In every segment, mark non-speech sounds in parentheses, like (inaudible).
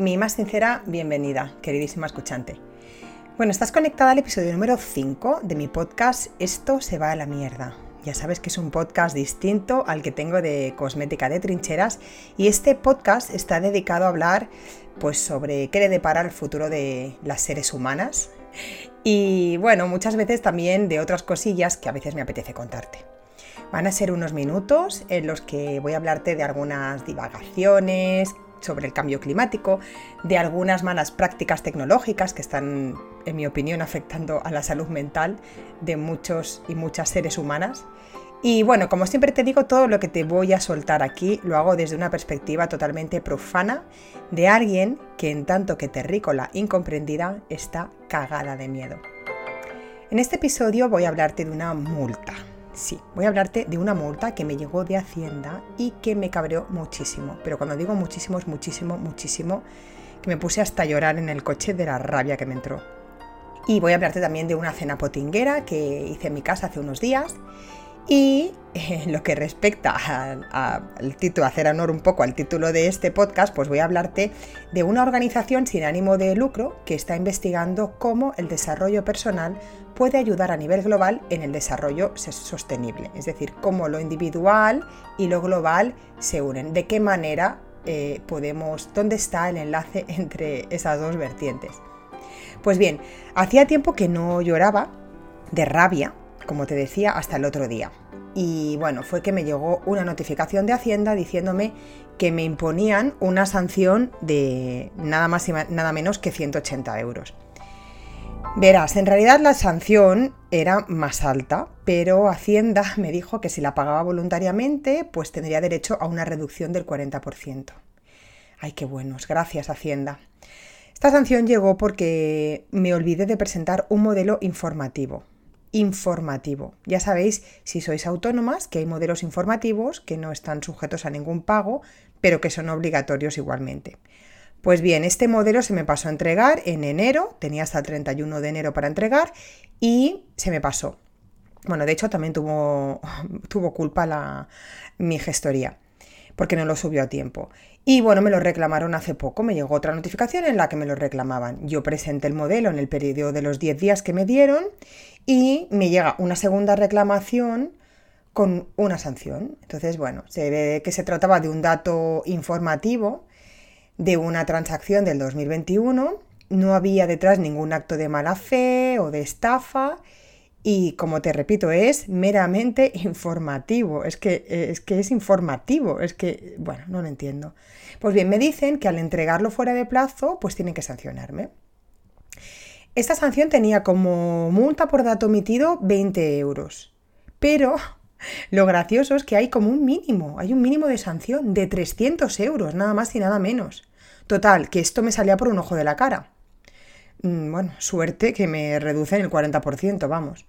Mi más sincera bienvenida, queridísima escuchante. Bueno, estás conectada al episodio número 5 de mi podcast Esto se va a la mierda. Ya sabes que es un podcast distinto al que tengo de cosmética de trincheras y este podcast está dedicado a hablar pues sobre qué le depara el futuro de las seres humanas y bueno, muchas veces también de otras cosillas que a veces me apetece contarte. Van a ser unos minutos en los que voy a hablarte de algunas divagaciones, sobre el cambio climático, de algunas malas prácticas tecnológicas que están, en mi opinión, afectando a la salud mental de muchos y muchas seres humanas. Y bueno, como siempre te digo, todo lo que te voy a soltar aquí lo hago desde una perspectiva totalmente profana de alguien que en tanto que terrícola incomprendida está cagada de miedo. En este episodio voy a hablarte de una multa. Sí, voy a hablarte de una multa que me llegó de Hacienda y que me cabreó muchísimo. Pero cuando digo muchísimo es muchísimo, muchísimo, que me puse hasta llorar en el coche de la rabia que me entró. Y voy a hablarte también de una cena potinguera que hice en mi casa hace unos días y en lo que respecta al título, hacer honor un poco al título de este podcast, pues voy a hablarte de una organización sin ánimo de lucro que está investigando cómo el desarrollo personal puede ayudar a nivel global en el desarrollo sostenible. Es decir, cómo lo individual y lo global se unen. De qué manera eh, podemos, dónde está el enlace (laughs) entre esas dos vertientes. Pues bien, hacía tiempo que no lloraba de rabia como te decía, hasta el otro día. Y bueno, fue que me llegó una notificación de Hacienda diciéndome que me imponían una sanción de nada más y nada menos que 180 euros. Verás, en realidad la sanción era más alta, pero Hacienda (laughs) me dijo que si la pagaba voluntariamente, pues tendría derecho a una reducción del 40%. Ay, qué buenos, gracias Hacienda. Esta sanción llegó porque me olvidé de presentar un modelo informativo informativo. Ya sabéis, si sois autónomas, que hay modelos informativos que no están sujetos a ningún pago, pero que son obligatorios igualmente. Pues bien, este modelo se me pasó a entregar en enero, tenía hasta el 31 de enero para entregar y se me pasó. Bueno, de hecho también tuvo, (laughs) tuvo culpa la, mi gestoría porque no lo subió a tiempo. Y bueno, me lo reclamaron hace poco, me llegó otra notificación en la que me lo reclamaban. Yo presenté el modelo en el periodo de los 10 días que me dieron y me llega una segunda reclamación con una sanción. Entonces, bueno, se ve que se trataba de un dato informativo de una transacción del 2021, no había detrás ningún acto de mala fe o de estafa y como te repito, es meramente informativo. Es que, es que es informativo. Es que, bueno, no lo entiendo. Pues bien, me dicen que al entregarlo fuera de plazo, pues tienen que sancionarme. Esta sanción tenía como multa por dato omitido 20 euros. Pero (laughs) lo gracioso es que hay como un mínimo, hay un mínimo de sanción de 300 euros, nada más y nada menos. Total, que esto me salía por un ojo de la cara. Mm, bueno, suerte que me reducen el 40%, vamos.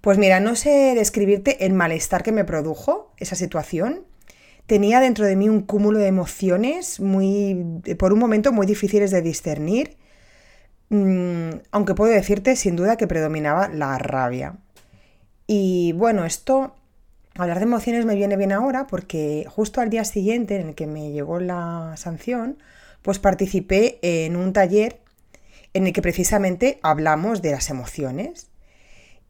Pues mira, no sé describirte el malestar que me produjo esa situación. Tenía dentro de mí un cúmulo de emociones muy, por un momento, muy difíciles de discernir. Mm, aunque puedo decirte sin duda que predominaba la rabia. Y bueno, esto, hablar de emociones me viene bien ahora porque justo al día siguiente en el que me llegó la sanción, pues participé en un taller en el que precisamente hablamos de las emociones.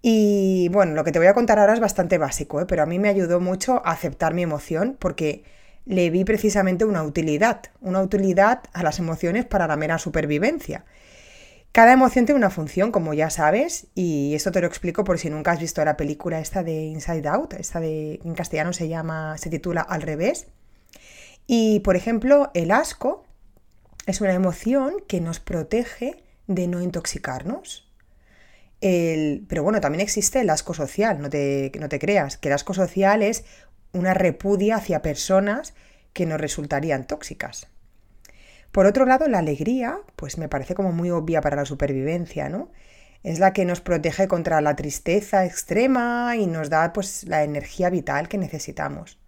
Y bueno, lo que te voy a contar ahora es bastante básico, ¿eh? pero a mí me ayudó mucho a aceptar mi emoción porque le vi precisamente una utilidad, una utilidad a las emociones para la mera supervivencia. Cada emoción tiene una función, como ya sabes, y esto te lo explico por si nunca has visto la película esta de Inside Out, esta de en castellano se llama, se titula Al revés. Y por ejemplo, el asco es una emoción que nos protege de no intoxicarnos. pero bueno, también existe el asco social, no te, no te creas, que el asco social es una repudia hacia personas que nos resultarían tóxicas. Por otro lado, la alegría, pues me parece como muy obvia para la supervivencia, ¿no? Es la que nos protege contra la tristeza extrema y nos da pues la energía vital que necesitamos.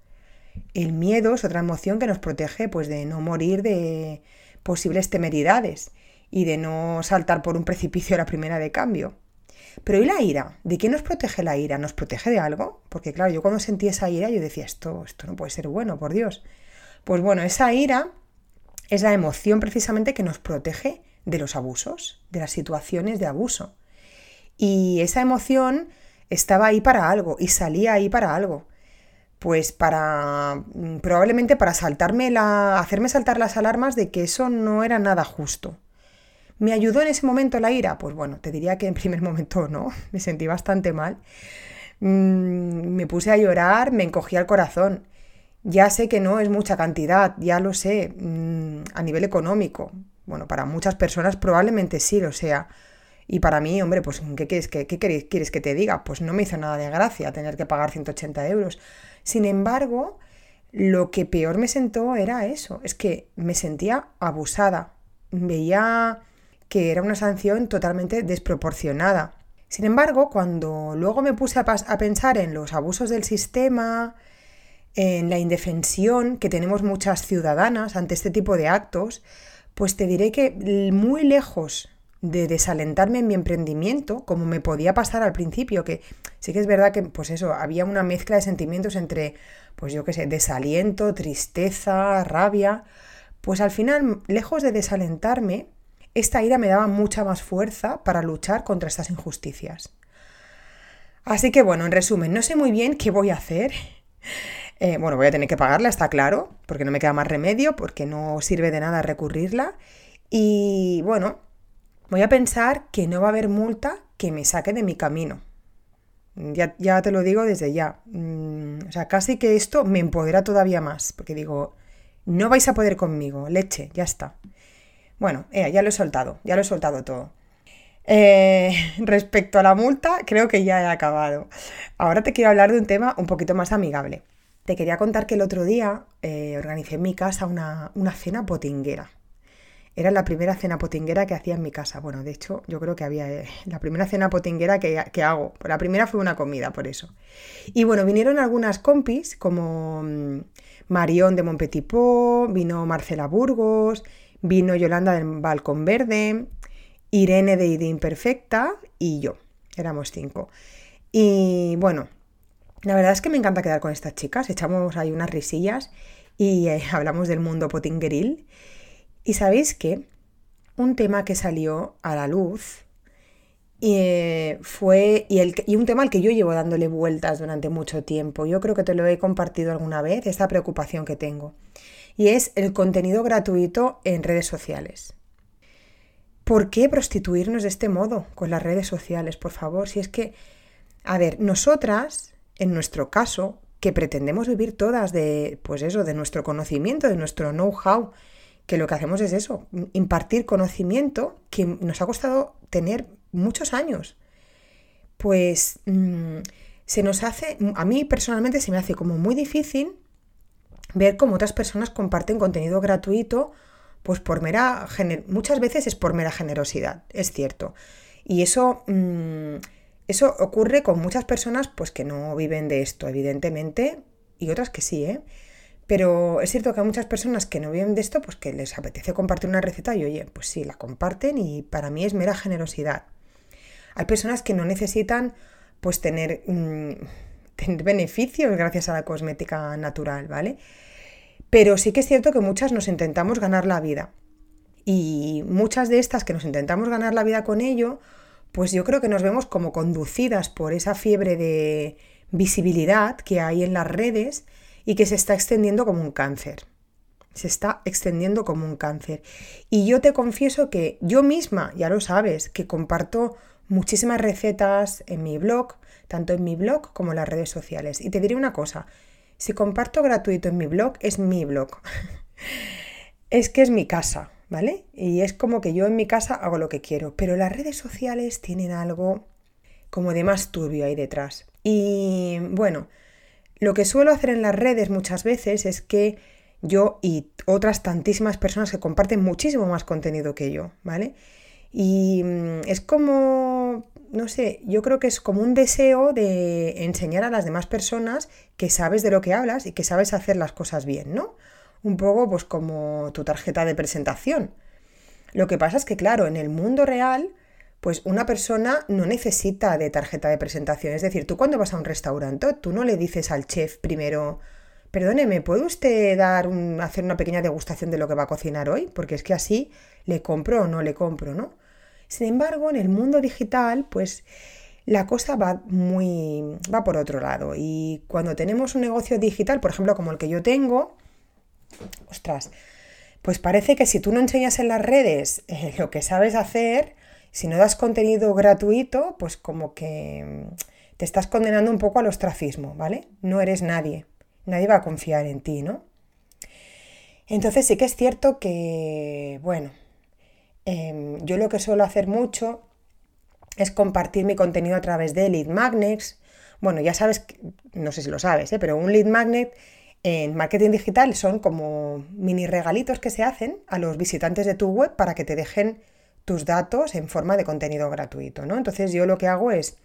El miedo es otra emoción que nos protege pues de no morir de posibles temeridades y de no saltar por un precipicio a la primera de cambio. Pero ¿y la ira? ¿De qué nos protege la ira? ¿Nos protege de algo? Porque claro, yo cuando sentí esa ira yo decía, esto, esto no puede ser bueno, por Dios. Pues bueno, esa ira es la emoción precisamente que nos protege de los abusos, de las situaciones de abuso. Y esa emoción estaba ahí para algo y salía ahí para algo. Pues para mm, probablemente para saltarme la hacerme saltar las alarmas de que eso no era nada justo. ¿Me ayudó en ese momento la ira? Pues bueno, te diría que en primer (laughs) momento no, me sentí bastante mal. Mm, me puse a llorar, me encogí al corazón. Ya sé que no es mucha cantidad, ya lo sé, mm, a nivel económico. Bueno, para muchas personas probablemente sí lo sea. Y para mí, hombre, pues ¿qué quieres que, qué quieres que te diga? Pues no me hizo nada de gracia tener que pagar 180 euros. Sin embargo, lo que peor me sentó era eso, es que me sentía abusada. Veía que era una sanción totalmente desproporcionada. Sin embargo, cuando luego me puse a, pensar en los abusos del sistema, en la indefensión que tenemos muchas ciudadanas ante este tipo de actos, pues te diré que muy lejos de desalentarme en mi emprendimiento, como me podía pasar al principio, que sí que es verdad que, pues eso, había una mezcla de sentimientos entre, pues yo qué sé, desaliento, tristeza, rabia, pues al final, lejos de desalentarme, esta ira me daba mucha más fuerza para luchar contra estas injusticias. Así que bueno, en resumen, no sé muy bien qué voy a hacer. Eh, bueno, voy a tener que pagarla, está claro, porque no me queda más remedio, porque no sirve de nada recurrirla. Y bueno, voy a pensar que no va a haber multa que me saque de mi camino. Ya, te lo digo desde ya. Mm, o sea, casi que esto me empodera todavía más, porque digo, no vais a poder conmigo, leche, ya está. Bueno, eh, ya lo he soltado, ya lo he soltado todo. Eh, (laughs) respecto a la multa, creo que ya he acabado. Ahora te quiero hablar de un tema un poquito más amigable. Te quería contar que el otro día eh, organicé en mi casa una, cena potinguera. Era la primera cena potinguera que hacía en mi casa. Bueno, de hecho, yo creo que había la primera cena potinguera que, que, hago. La primera fue una comida, por eso. Y bueno, vinieron algunas compis, como mm, Marión de Montpetipó, vino Marcela Burgos, Vino Yolanda del Balcón Verde, Irene de Ida Imperfecta y yo. Éramos cinco. Y bueno, la verdad es que me encanta quedar con estas chicas. Echamos ahí unas risillas y eh, (laughs) hablamos del mundo potingueril. Y sabéis que un tema que salió a la luz y, eh, fue y, el, y, un tema al que yo llevo dándole vueltas durante mucho tiempo. Yo creo que te lo he compartido alguna vez, esta preocupación que tengo y es el contenido gratuito en redes sociales. ¿Por qué prostituirnos de este modo con las redes sociales, por favor? Si es que, a ver, nosotras, en nuestro caso, que pretendemos vivir todas de, pues eso, de nuestro conocimiento, de nuestro know-how, que lo que hacemos es eso, impartir conocimiento que nos ha costado tener muchos años. Pues mm, se nos hace, a mí personalmente se me hace como muy difícil ver cómo otras personas comparten contenido gratuito, pues por mera, muchas veces es por mera generosidad, es cierto. Y eso, mm, eso ocurre con muchas personas pues que no viven de esto, evidentemente, y otras que sí, ¿eh? Pero es cierto que hay muchas personas que no viven de esto, pues que les apetece compartir una receta y oye, pues sí, la comparten y para mí es mera generosidad. Hay personas que no necesitan pues tener, mm, tener beneficios gracias a la cosmética natural, ¿vale? Pero sí que es cierto que muchas nos intentamos ganar la vida. Y muchas de estas que nos intentamos ganar la vida con ello, pues yo creo que nos vemos como conducidas por esa fiebre de visibilidad que hay en las redes y que se está extendiendo como un cáncer. Se está extendiendo como un cáncer. Y yo te confieso que yo misma, ya lo sabes, que comparto muchísimas recetas en mi blog, tanto en mi blog como en las redes sociales. Y te diré una cosa, si comparto gratuito en mi blog, es mi blog. (laughs) es que es mi casa, ¿vale? Y es como que yo en mi casa hago lo que quiero. Pero las redes sociales tienen algo como de más turbio ahí detrás. Y bueno, lo que suelo hacer en las redes muchas veces es que yo y otras tantísimas personas que comparten muchísimo más contenido que yo, ¿vale? Y mm, es como no sé, yo creo que es como un deseo de enseñar a las demás personas que sabes de lo que hablas y que sabes hacer las cosas bien, ¿no? Un poco pues como tu tarjeta de presentación. Lo que pasa es que, claro, en el mundo real, pues una persona no necesita de tarjeta de presentación. Es decir, tú cuando vas a un restaurante, tú no le dices al chef primero, perdone, ¿me puede usted dar un, hacer una pequeña degustación de lo que va a cocinar hoy? Porque es que así le compro o no le compro, ¿no? Sin embargo, en el mundo digital, pues la cosa va muy va por otro lado y cuando tenemos un negocio digital, por ejemplo, como el que yo tengo, ostras, pues parece que si tú no enseñas en las redes eh, lo que sabes hacer, si no das contenido gratuito, pues como que mm, te estás condenando un poco al ostracismo, ¿vale? No eres nadie, nadie va a confiar en ti, ¿no? Entonces sí que es cierto que, bueno, em, yo lo que suelo hacer mucho es compartir mi contenido a través de lead magnets. Bueno, ya sabes, no sé si lo sabes, ¿eh? pero un lead magnet en marketing digital son como mini regalitos que se hacen a los visitantes de tu web para que te dejen tus datos en forma de contenido gratuito, ¿no? Entonces yo lo que hago es,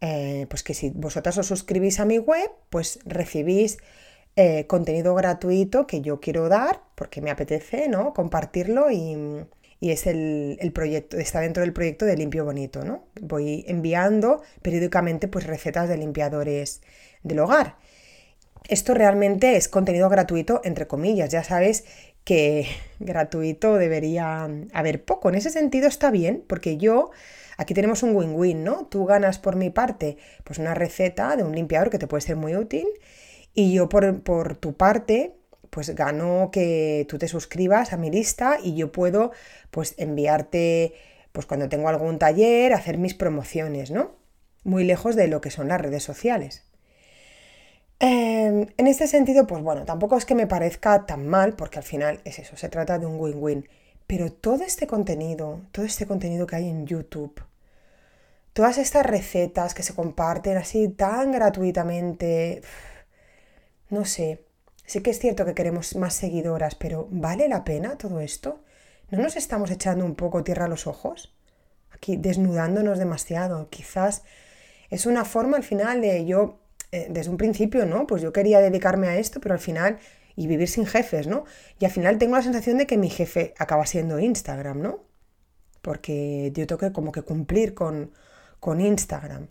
eh, pues que si vosotras os suscribís a mi web, pues recibís eh, contenido gratuito que yo quiero dar porque me apetece, ¿no? Compartirlo y, y es el, el, proyecto, está dentro del proyecto de Limpio Bonito, ¿no? Voy enviando periódicamente pues recetas de limpiadores del hogar esto realmente es contenido gratuito, entre comillas. Ya sabes que (laughs) gratuito debería haber poco. En ese sentido está bien, porque yo, aquí tenemos un win-win, ¿no? Tú ganas por mi parte, pues una receta de un limpiador que te puede ser muy útil, y yo por, por tu parte, pues gano que tú te suscribas a mi lista y yo puedo, pues enviarte, pues cuando tengo algún taller, hacer mis promociones, ¿no? Muy lejos de lo que son las redes sociales. Em, en este sentido, pues bueno, tampoco es que me parezca tan mal, porque al final es eso, se trata de un win-win. Pero todo este contenido, todo este contenido que hay en YouTube, todas estas recetas que se comparten así tan gratuitamente, no sé, sí que es cierto que queremos más seguidoras, pero ¿vale la pena todo esto? ¿No nos estamos echando un poco tierra a los ojos? Aquí desnudándonos demasiado. Quizás es una forma al final de yo eh, desde un principio, ¿no? Pues yo quería dedicarme a esto, pero al final, y vivir sin jefes, ¿no? Y al final tengo la sensación de que mi jefe acaba siendo Instagram, ¿no? Porque yo tengo que como que cumplir con, con Instagram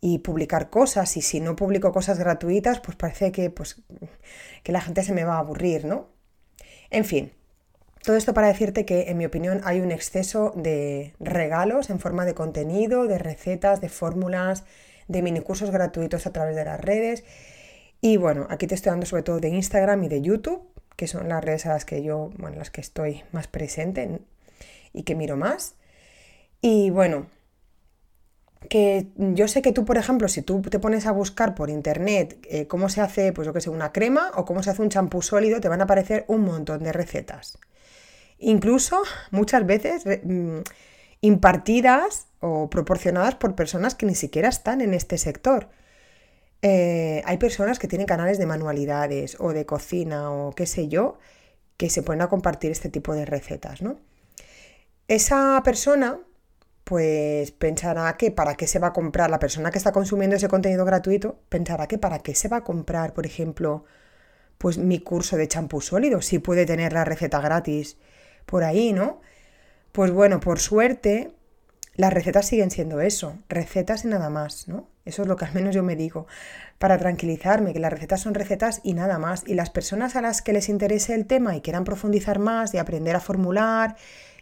y publicar cosas, y si no publico cosas gratuitas, pues parece que, pues, que la gente se me va a aburrir, ¿no? En fin, todo esto para decirte que, en mi opinión, hay un exceso de regalos en forma de contenido, de recetas, de fórmulas, de minicursos gratuitos a través de las redes. Y bueno, aquí te estoy dando sobre todo de Instagram y de YouTube, que son las redes a las que yo, bueno, las que estoy más presente y que miro más. Y bueno, que yo sé que tú, por ejemplo, si tú te pones a buscar por internet eh, cómo se hace, pues yo que sé, una crema o cómo se hace un champú sólido, te van a aparecer un montón de recetas. Incluso muchas veces mm, impartidas o proporcionadas por personas que ni siquiera están en este sector. Eh, hay personas que tienen canales de manualidades o de cocina o qué sé yo, que se pueden a compartir este tipo de recetas, ¿no? Esa persona, pues pensará que para qué se va a comprar, la persona que está consumiendo ese contenido gratuito, pensará que para qué se va a comprar, por ejemplo, pues mi curso de champú sólido, si puede tener la receta gratis por ahí, ¿no? Pues bueno, por suerte, las recetas siguen siendo eso, recetas y nada más, ¿no? Eso es lo que al menos yo me digo, para tranquilizarme, que las recetas son recetas y nada más. Y las personas a las que les interese el tema y quieran profundizar más y aprender a formular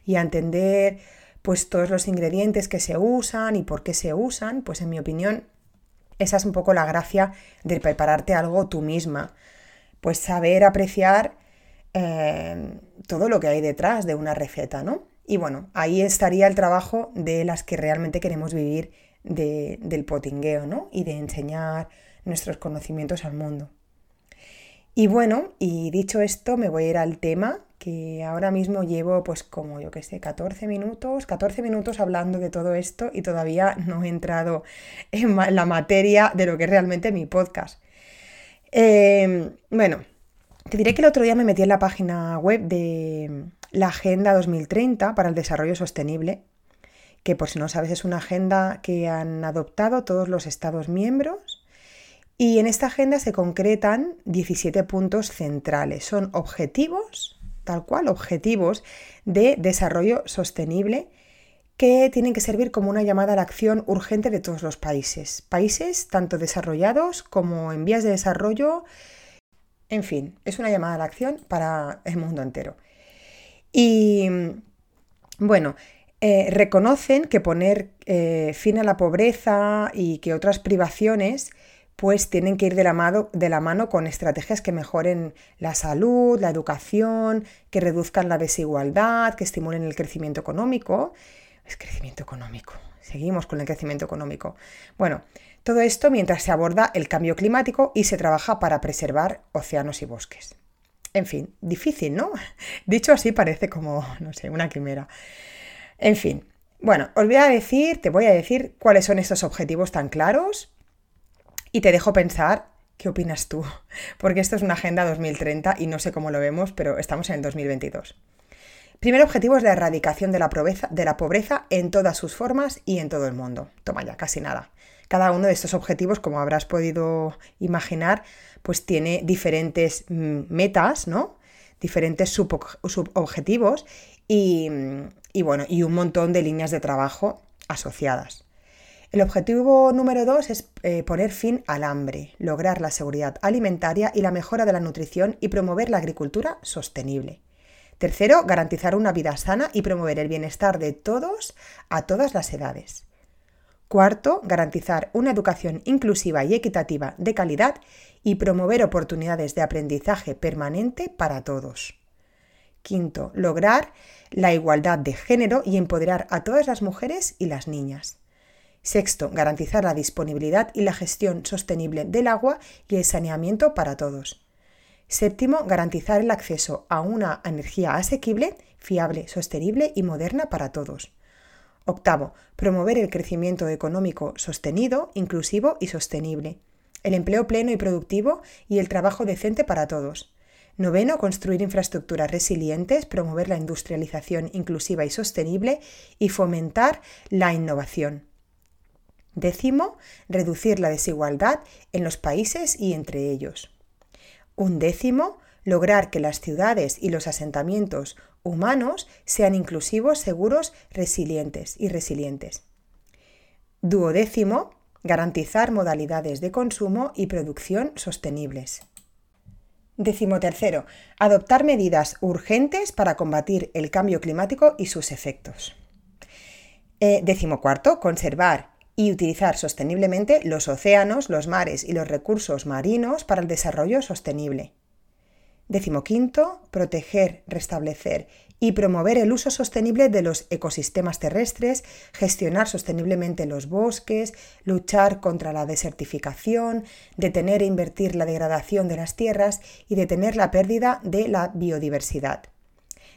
y a entender pues todos los ingredientes que se usan y por qué se usan, pues en mi opinión, esa es un poco la gracia de prepararte algo tú misma. Pues saber apreciar eh, todo lo que hay detrás de una receta, ¿no? Y bueno, ahí estaría el trabajo de las que realmente queremos vivir del potingueo, ¿no? Y de enseñar nuestros conocimientos al mundo. Y bueno, y dicho esto, me voy a ir al tema que ahora mismo llevo pues como yo que sé, 14 minutos, 14 minutos hablando de todo esto y todavía no he entrado en la materia de lo que es realmente mi podcast. Em, bueno, te diré que el otro día me metí en la página web de, la Agenda 2030 para el Desarrollo Sostenible, que por si no sabes es una agenda que han adoptado todos los Estados miembros y en esta agenda se concretan 17 puntos centrales. Son objetivos, tal cual, objetivos de desarrollo sostenible que tienen que servir como una llamada a la acción urgente de todos los países. Países tanto desarrollados como en vías de desarrollo En fin, es una llamada a la acción para el mundo entero. Y bueno, eh, reconocen que poner eh, fin a la pobreza y que otras privaciones pues tienen que ir de la, mano, de la mano con estrategias que mejoren la salud, la educación, que reduzcan la desigualdad, que estimulen el crecimiento económico. Es crecimiento económico. Seguimos con el crecimiento económico. Bueno, todo esto mientras se aborda el cambio climático y se trabaja para preservar océanos y bosques. En fin, difícil, ¿no? (laughs) Dicho así parece como, no sé, una quimera. En fin, bueno, os voy a decir, te voy a decir cuáles son estos objetivos tan claros y te dejo pensar qué opinas tú, (laughs) porque esto es una agenda 2030 y no sé cómo lo vemos, pero estamos en el 2022. Primer objetivo es la erradicación de la, pobreza, en todas sus formas y en todo el mundo. Toma ya, casi nada. Cada uno de estos objetivos, como habrás podido imaginar, pues tiene diferentes mm, metas, ¿no? Diferentes subobjetivos y, y, bueno, y un montón de líneas de trabajo asociadas. El objetivo número dos es eh, poner fin al hambre, lograr la seguridad alimentaria y la mejora de la nutrición y promover la agricultura sostenible. Tercero, garantizar una vida sana y promover el bienestar de todos a todas las edades. Cuarto, garantizar una educación inclusiva y equitativa de calidad y promover oportunidades de aprendizaje permanente para todos. Quinto, lograr la igualdad de género y empoderar a todas las mujeres y las niñas. Sexto, garantizar la disponibilidad y la gestión sostenible del agua y el saneamiento para todos. Séptimo, garantizar el acceso a una energía asequible, fiable, sostenible y moderna para todos. Octavo, promover el crecimiento económico sostenido, inclusivo y sostenible. El empleo pleno y productivo y el trabajo decente para todos. Noveno, construir infraestructuras resilientes, promover la industrialización inclusiva y sostenible y fomentar la innovación. Décimo, reducir la desigualdad en los países y entre ellos. Un décimo, lograr que las ciudades y los asentamientos humanos sean inclusivos, seguros, resilientes y resilientes. Duodécimo, garantizar modalidades de consumo y producción sostenibles. Décimo tercero, adoptar medidas urgentes para combatir el cambio climático y sus efectos. Eh, décimo cuarto, conservar y utilizar sosteniblemente los océanos, los mares y los recursos marinos para el desarrollo sostenible. Décimo quinto, proteger, restablecer y promover el uso sostenible de los ecosistemas terrestres, gestionar sosteniblemente los bosques, luchar contra la desertificación, detener e invertir la degradación de las tierras y detener la pérdida de la biodiversidad.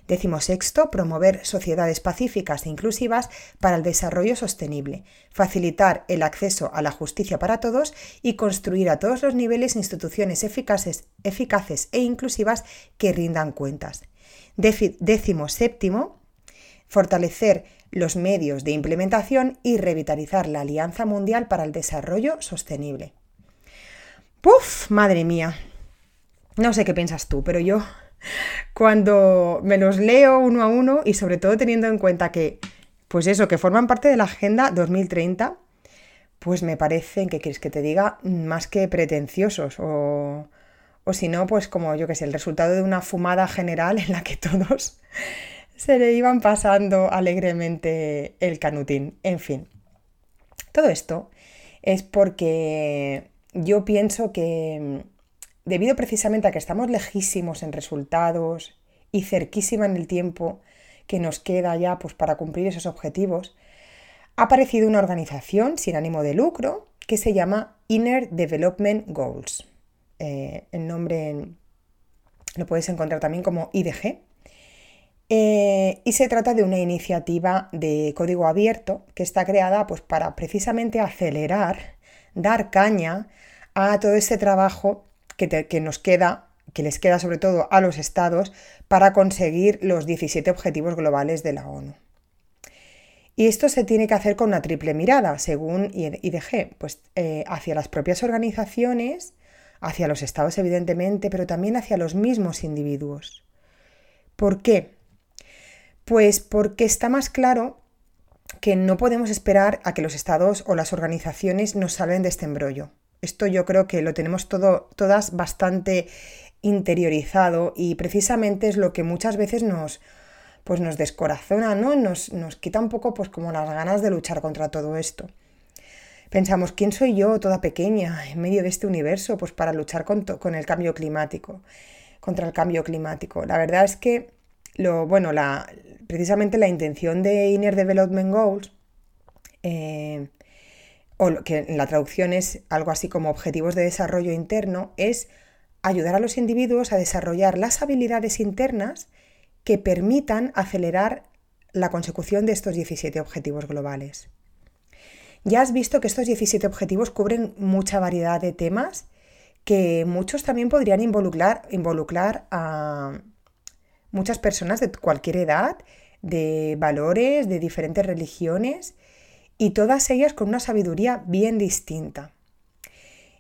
Décimo sexto, promover sociedades pacíficas e inclusivas para el desarrollo sostenible, facilitar el acceso a la justicia para todos y construir a todos los niveles instituciones eficaces, eficaces e inclusivas que rindan cuentas. Décimo séptimo, fortalecer los medios de implementación y revitalizar la Alianza Mundial para el Desarrollo Sostenible. ¡Puf! Madre mía. No sé qué piensas tú, pero yo cuando me los leo uno a uno y sobre todo teniendo en cuenta que, pues eso, que forman parte de la Agenda 2030, pues me parecen, que quieres que te diga, más que pretenciosos o, o si no, pues como yo que sé, el resultado de una fumada general en la que todos (laughs) se le iban pasando alegremente el canutín. En fin, todo esto es porque yo pienso que debido precisamente a que estamos lejísimos en resultados y cerquísima en el tiempo que nos queda ya pues, para cumplir esos objetivos, ha aparecido una organización sin ánimo de lucro que se llama Inner Development Goals. Eh, el nombre lo puedes encontrar también como IDG. Eh, y se trata de una iniciativa de código abierto que está creada pues, para precisamente acelerar, dar caña a todo este trabajo que, nos queda, que les queda sobre todo a los estados para conseguir los 17 objetivos globales de la ONU. Y esto se tiene que hacer con una triple mirada, según IDG, pues eh, hacia las propias organizaciones, hacia los estados evidentemente, pero también hacia los mismos individuos. ¿Por qué? Pues porque está más claro que no podemos esperar a que los estados o las organizaciones nos salven de este embrollo. Esto yo creo que lo tenemos todo, todas bastante interiorizado y precisamente es lo que muchas veces nos, pues nos descorazona, ¿no? Nos, nos quita un poco pues como las ganas de luchar contra todo esto. Pensamos, ¿quién soy yo, toda pequeña, en medio de este universo, pues para luchar con, con el cambio climático, contra el cambio climático? La verdad es que, lo, bueno, la, precisamente la intención de Inner Development Goals, eh, o que en la traducción es algo así como objetivos de desarrollo interno, es ayudar a los individuos a desarrollar las habilidades internas que permitan acelerar la consecución de estos 17 objetivos globales. Ya has visto que estos 17 objetivos cubren mucha variedad de temas que muchos también podrían involucrar, involucrar a muchas personas de cualquier edad, de valores, de diferentes religiones y todas ellas con una sabiduría bien distinta.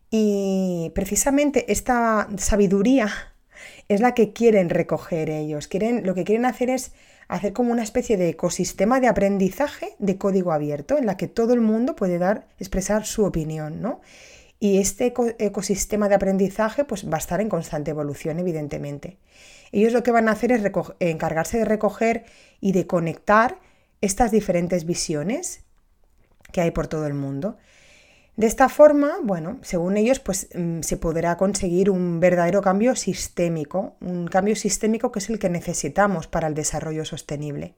Y precisamente esta sabiduría (laughs) es la que quieren recoger ellos. Quieren, lo que quieren hacer es hacer como una especie de ecosistema de aprendizaje de código abierto en la que todo el mundo puede dar, expresar su opinión, ¿no? Y este ecosistema de aprendizaje pues, va a estar en constante evolución, evidentemente. Ellos lo que van a hacer es encargarse de recoger y de conectar estas diferentes visiones que hay por todo el mundo. De esta forma, bueno, según ellos, pues mm, se podrá conseguir un verdadero cambio sistémico, un cambio sistémico que es el que necesitamos para el desarrollo sostenible.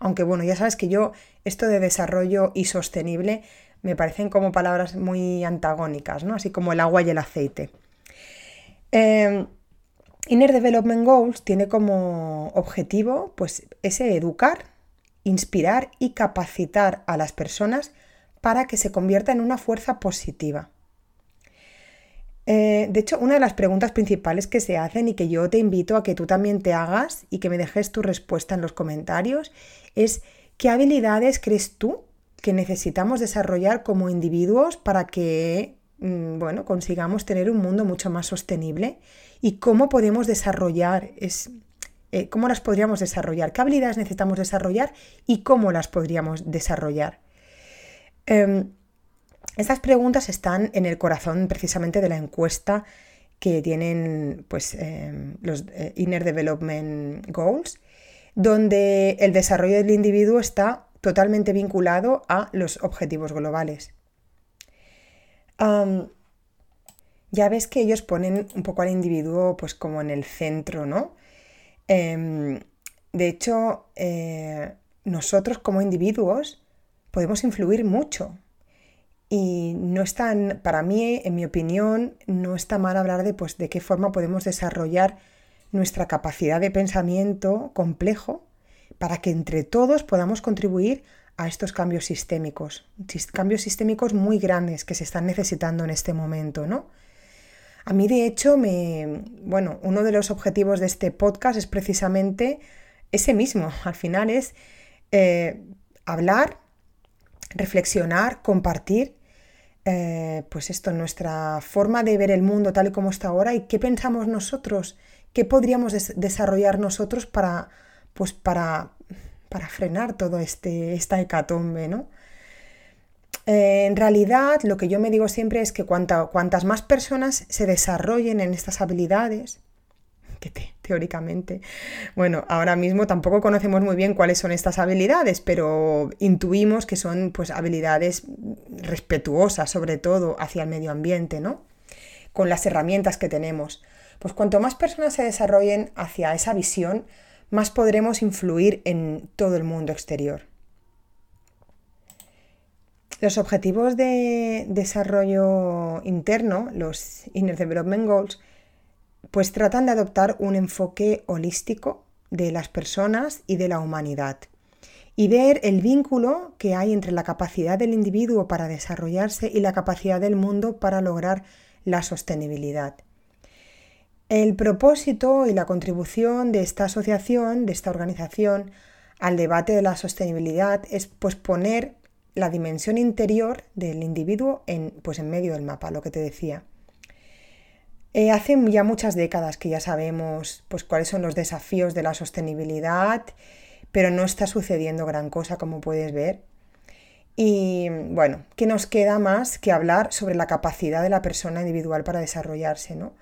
Aunque bueno, ya sabes que yo esto de desarrollo y sostenible me parecen como palabras muy antagónicas, ¿no? Así como el agua y el aceite. Em, Inner Development Goals tiene como objetivo, pues, ese educar, inspirar y capacitar a las personas para que se convierta en una fuerza positiva. Eh, de hecho, una de las preguntas principales que se hacen y que yo te invito a que tú también te hagas y que me dejes tu respuesta en los comentarios es ¿qué habilidades crees tú que necesitamos desarrollar como individuos para que mm, bueno, consigamos tener un mundo mucho más sostenible y cómo podemos desarrollar es, eh, cómo las podríamos desarrollar, qué habilidades necesitamos desarrollar y cómo las podríamos desarrollar. Em, estas preguntas están en el corazón precisamente de la encuesta que tienen pues, em, los eh, Inner Development Goals, donde el desarrollo del individuo está totalmente vinculado a los objetivos globales. ya ves que ellos ponen un poco al individuo pues como en el centro, ¿no? Em, de hecho, eh, nosotros como individuos podemos influir mucho. Y no está, para mí, en mi opinión, no está mal hablar de, pues, de qué forma podemos desarrollar nuestra capacidad de pensamiento complejo para que entre todos podamos contribuir a estos cambios sistémicos, cambios sistémicos muy grandes que se están necesitando en este momento, ¿no? A mí, de hecho, me, bueno, uno de los objetivos de este podcast es precisamente ese mismo. (laughs) Al final es eh, hablar reflexionar, compartir, eh, pues esto, nuestra forma de ver el mundo tal y como está ahora y qué pensamos nosotros, qué podríamos desarrollar nosotros para, pues para, para frenar todo este, esta hecatombe, ¿no? Eh, en realidad, lo que yo me digo siempre es que cuantas más personas se desarrollen en estas habilidades, que teóricamente, bueno, ahora mismo tampoco conocemos muy bien cuáles son estas habilidades, pero intuimos que son pues habilidades respetuosas, sobre todo hacia el medio ambiente, ¿no? Con las herramientas que tenemos. Pues cuanto más personas se desarrollen hacia esa visión, más podremos influir en todo el mundo exterior. Los objetivos de desarrollo interno, los Inner Development Goals, pues tratan de adoptar un enfoque holístico de las personas y de la humanidad y ver el vínculo que hay entre la capacidad del individuo para desarrollarse y la capacidad del mundo para lograr la sostenibilidad. El propósito y la contribución de esta asociación, de esta organización, al debate de la sostenibilidad es pues, poner la dimensión interior del individuo en, pues, en medio del mapa, lo que te decía. Eh, hace ya muchas décadas que ya sabemos pues, cuáles son los desafíos de la sostenibilidad, pero no está sucediendo gran cosa, como puedes ver. Y bueno, ¿qué nos queda más que hablar sobre la capacidad de la persona individual para desarrollarse? ¿no?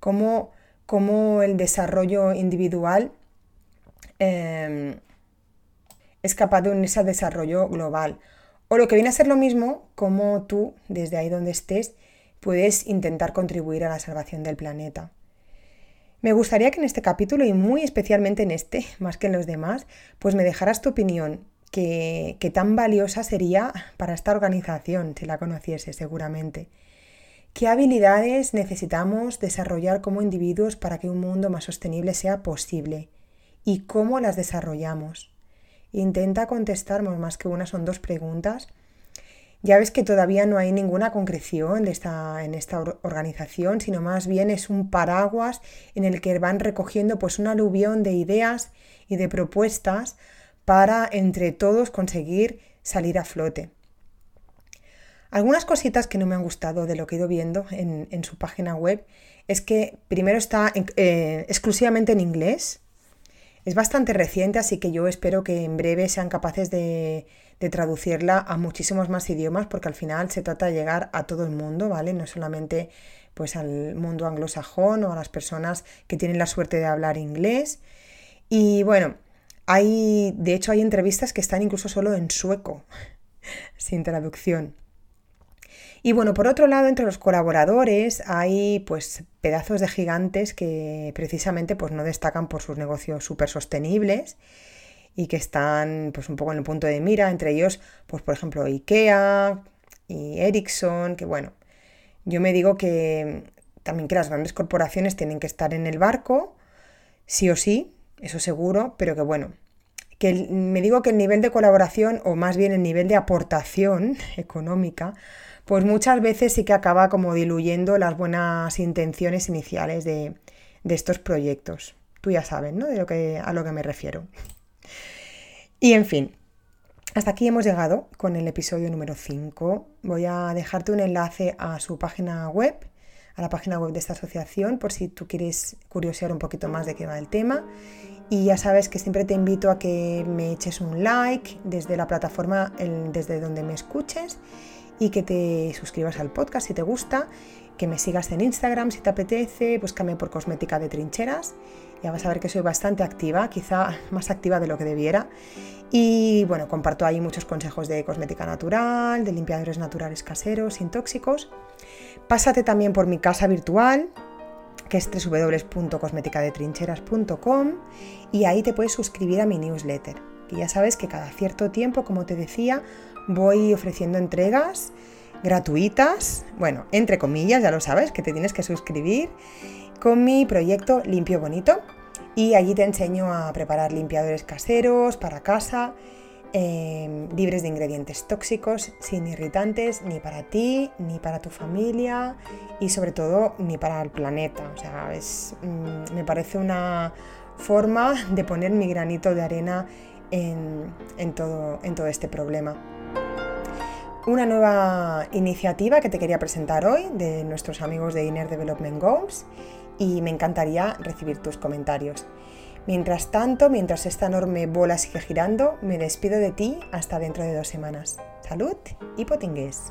Cómo cómo el desarrollo individual em, es capaz de unirse al desarrollo global. O lo que viene a ser lo mismo, cómo tú, desde ahí donde estés, puedes intentar contribuir a la salvación del planeta. Me gustaría que en este capítulo, y muy especialmente en este, (laughs) más que en los demás, pues me dejaras tu opinión, que, que tan valiosa sería para esta organización, si la conociese seguramente. ¿Qué habilidades necesitamos desarrollar como individuos para que un mundo más sostenible sea posible? ¿Y cómo las desarrollamos? Intenta contestarnos más que una, son dos preguntas. Ya ves que todavía no hay ninguna concreción de esta, en esta organización, sino más bien es un paraguas en el que van recogiendo pues un aluvión de ideas y de propuestas para entre todos conseguir salir a flote. Algunas cositas que no me han gustado de lo que he ido viendo en, su página web es que primero está eh, exclusivamente en inglés. Es bastante reciente, así que yo espero que en breve sean capaces de, traducirla a muchísimos más idiomas, porque al final se trata de llegar a todo el mundo, ¿vale? No solamente pues al mundo anglosajón o a las personas que tienen la suerte de hablar inglés. Y bueno, hay, de hecho hay entrevistas que están incluso solo en sueco, (laughs) sin traducción. Y bueno, por otro lado, entre los colaboradores hay pues pedazos de gigantes que precisamente pues no destacan por sus negocios súper sostenibles y que están pues un poco en el punto de mira, entre ellos pues por ejemplo IKEA y Ericsson, que bueno, yo me digo que también que las grandes corporaciones tienen que estar en el barco, sí o sí, eso seguro, pero que bueno, que me digo que el nivel de colaboración o más bien el nivel de aportación (laughs) económica pues muchas veces sí que acaba como diluyendo las buenas intenciones iniciales de, estos proyectos. Tú ya sabes, ¿no? De lo que, a lo que me refiero. Y en fin, hasta aquí hemos llegado con el episodio número 5. Voy a dejarte un enlace a su página web, a la página web de esta asociación, por si tú quieres curiosear un poquito más de qué va el tema. Y ya sabes que siempre te invito a que me eches un like desde la plataforma desde donde me escuches y que te suscribas al podcast si te gusta, que me sigas en Instagram si te apetece, búscame por Cosmética de Trincheras. Ya vas a ver que soy bastante activa, quizá (laughs) más activa de lo que debiera. Y bueno, comparto ahí muchos consejos de cosmética natural, de limpiadores naturales caseros, sin tóxicos. Pásate también por mi casa virtual, que es www.cosmeticadetrincheras.com y ahí te puedes suscribir a mi newsletter. Que ya sabes que cada cierto tiempo, como te decía, voy ofreciendo entregas gratuitas, bueno, entre comillas, ya lo sabes, que te tienes que suscribir con mi proyecto Limpio Bonito. Y allí te enseño a preparar limpiadores caseros para casa, em, libres de ingredientes tóxicos, sin irritantes, ni para ti, ni para tu familia y sobre todo ni para el planeta. O sea, mm, me parece una forma de poner mi granito de arena en, todo, en todo este problema una nueva iniciativa que te quería presentar hoy de nuestros amigos de Inner Development Goals y me encantaría recibir tus comentarios. Mientras tanto, mientras esta enorme bola sigue girando, me despido de ti hasta dentro de dos semanas. Salud y potingues.